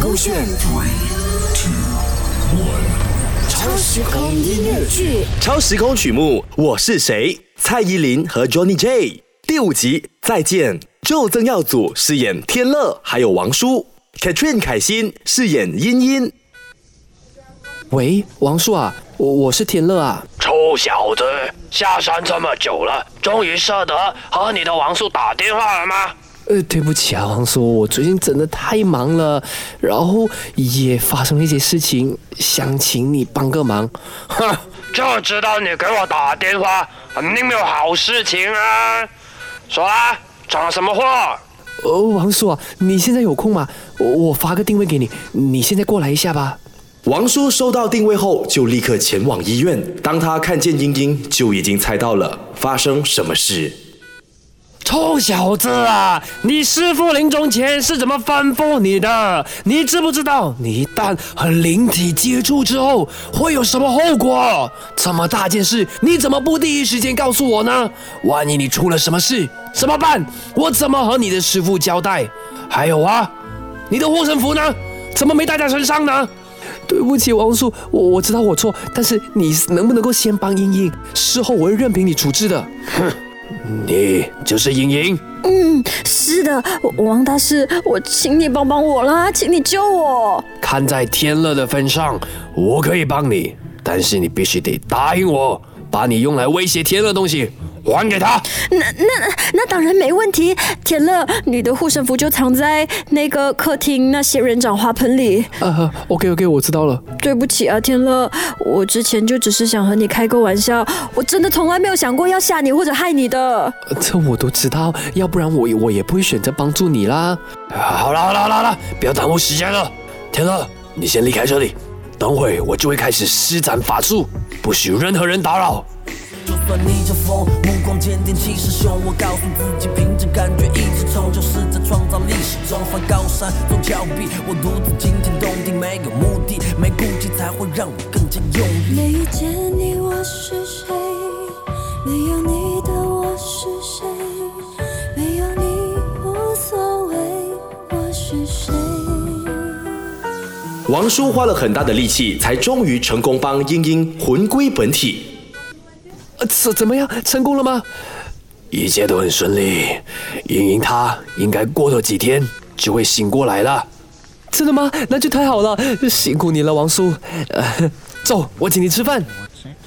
勾选 three two one 超时空音乐剧。超时空曲目《我是谁》，蔡依林和 Johnny J。第五集再见，周曾耀祖饰演天乐，还有王叔；Katrin 凯欣饰演茵茵。喂，王叔啊，我我是天乐啊。臭小子，下山这么久了，终于舍得和你的王叔打电话了吗？呃，对不起啊，王叔，我最近真的太忙了，然后也发生了一些事情，想请你帮个忙。哼，就知道你给我打电话，肯定没有好事情啊！说啊，闯了什么祸？呃，王叔啊，你现在有空吗？我我发个定位给你，你现在过来一下吧。王叔收到定位后，就立刻前往医院。当他看见英英，就已经猜到了发生什么事。臭小子啊！你师傅临终前是怎么吩咐你的？你知不知道？你一旦和灵体接触之后，会有什么后果？这么大件事，你怎么不第一时间告诉我呢？万一你出了什么事，怎么办？我怎么和你的师傅交代？还有啊，你的护身符呢？怎么没带在身上呢？对不起，王叔，我我知道？我错，但是你能不能够先帮英英？事后我会任凭你处置的。哼。你就是莹莹？嗯，是的，王大师，我请你帮帮我啦，请你救我。看在天乐的份上，我可以帮你，但是你必须得答应我，把你用来威胁天乐的东西。还给他。那那那当然没问题。天乐，你的护身符就藏在那个客厅那仙人掌花盆里。啊，OK OK，我知道了。对不起啊，天乐，我之前就只是想和你开个玩笑，我真的从来没有想过要吓你或者害你的。这我都知道，要不然我我也不会选择帮助你啦。好了好了好了好了，不要耽误时间了。天乐，你先离开这里，等会我就会开始施展法术，不许任何人打扰。就算逆着风，目光坚定，气势汹，我告诉自己，凭着感觉一直冲，就是在创造历史中翻高山走峭壁，我独自惊天动地，没有目的，没顾忌，才会让我更加用力。没遇见你，我是谁？没有你的我是谁？没有你无所谓，我是谁？王叔花了很大的力气，才终于成功帮英英魂归本体。怎怎么样？成功了吗？一切都很顺利。莹莹她应该过了几天就会醒过来了。真的吗？那就太好了，辛苦你了，王叔。走，我请你吃饭。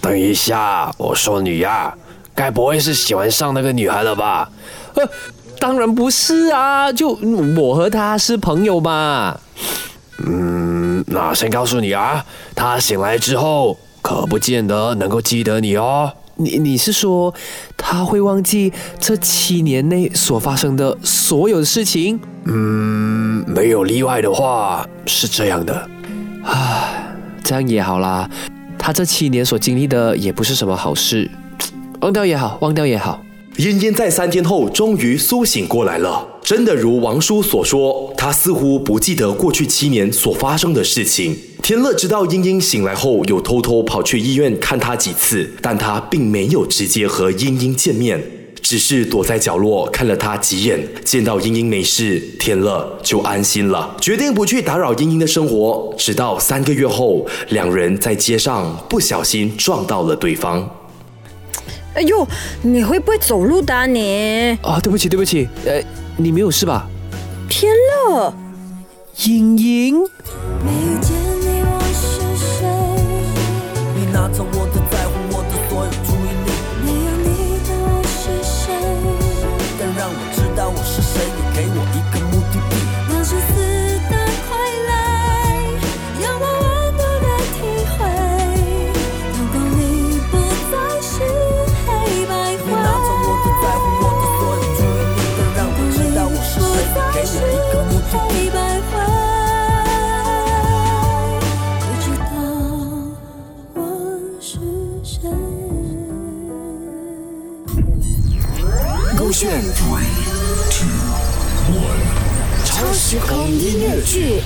等一下，我说你呀，该不会是喜欢上那个女孩了吧？呃，当然不是啊，就我和她是朋友嘛。嗯，那先告诉你啊，她醒来之后可不见得能够记得你哦。你你是说他会忘记这七年内所发生的所有的事情？嗯，没有例外的话是这样的。唉，这样也好啦。他这七年所经历的也不是什么好事，忘掉也好，忘掉也好。茵茵在三天后终于苏醒过来了。真的如王叔所说，他似乎不记得过去七年所发生的事情。天乐知道英英醒来后有偷偷跑去医院看她几次，但他并没有直接和英英见面，只是躲在角落看了她几眼。见到英英没事，天乐就安心了，决定不去打扰英英的生活。直到三个月后，两人在街上不小心撞到了对方。哎呦，你会不会走路的你？啊，对不起，对不起，呃，你没有事吧？天乐，莹莹。勾选 three two one 超时空音乐剧。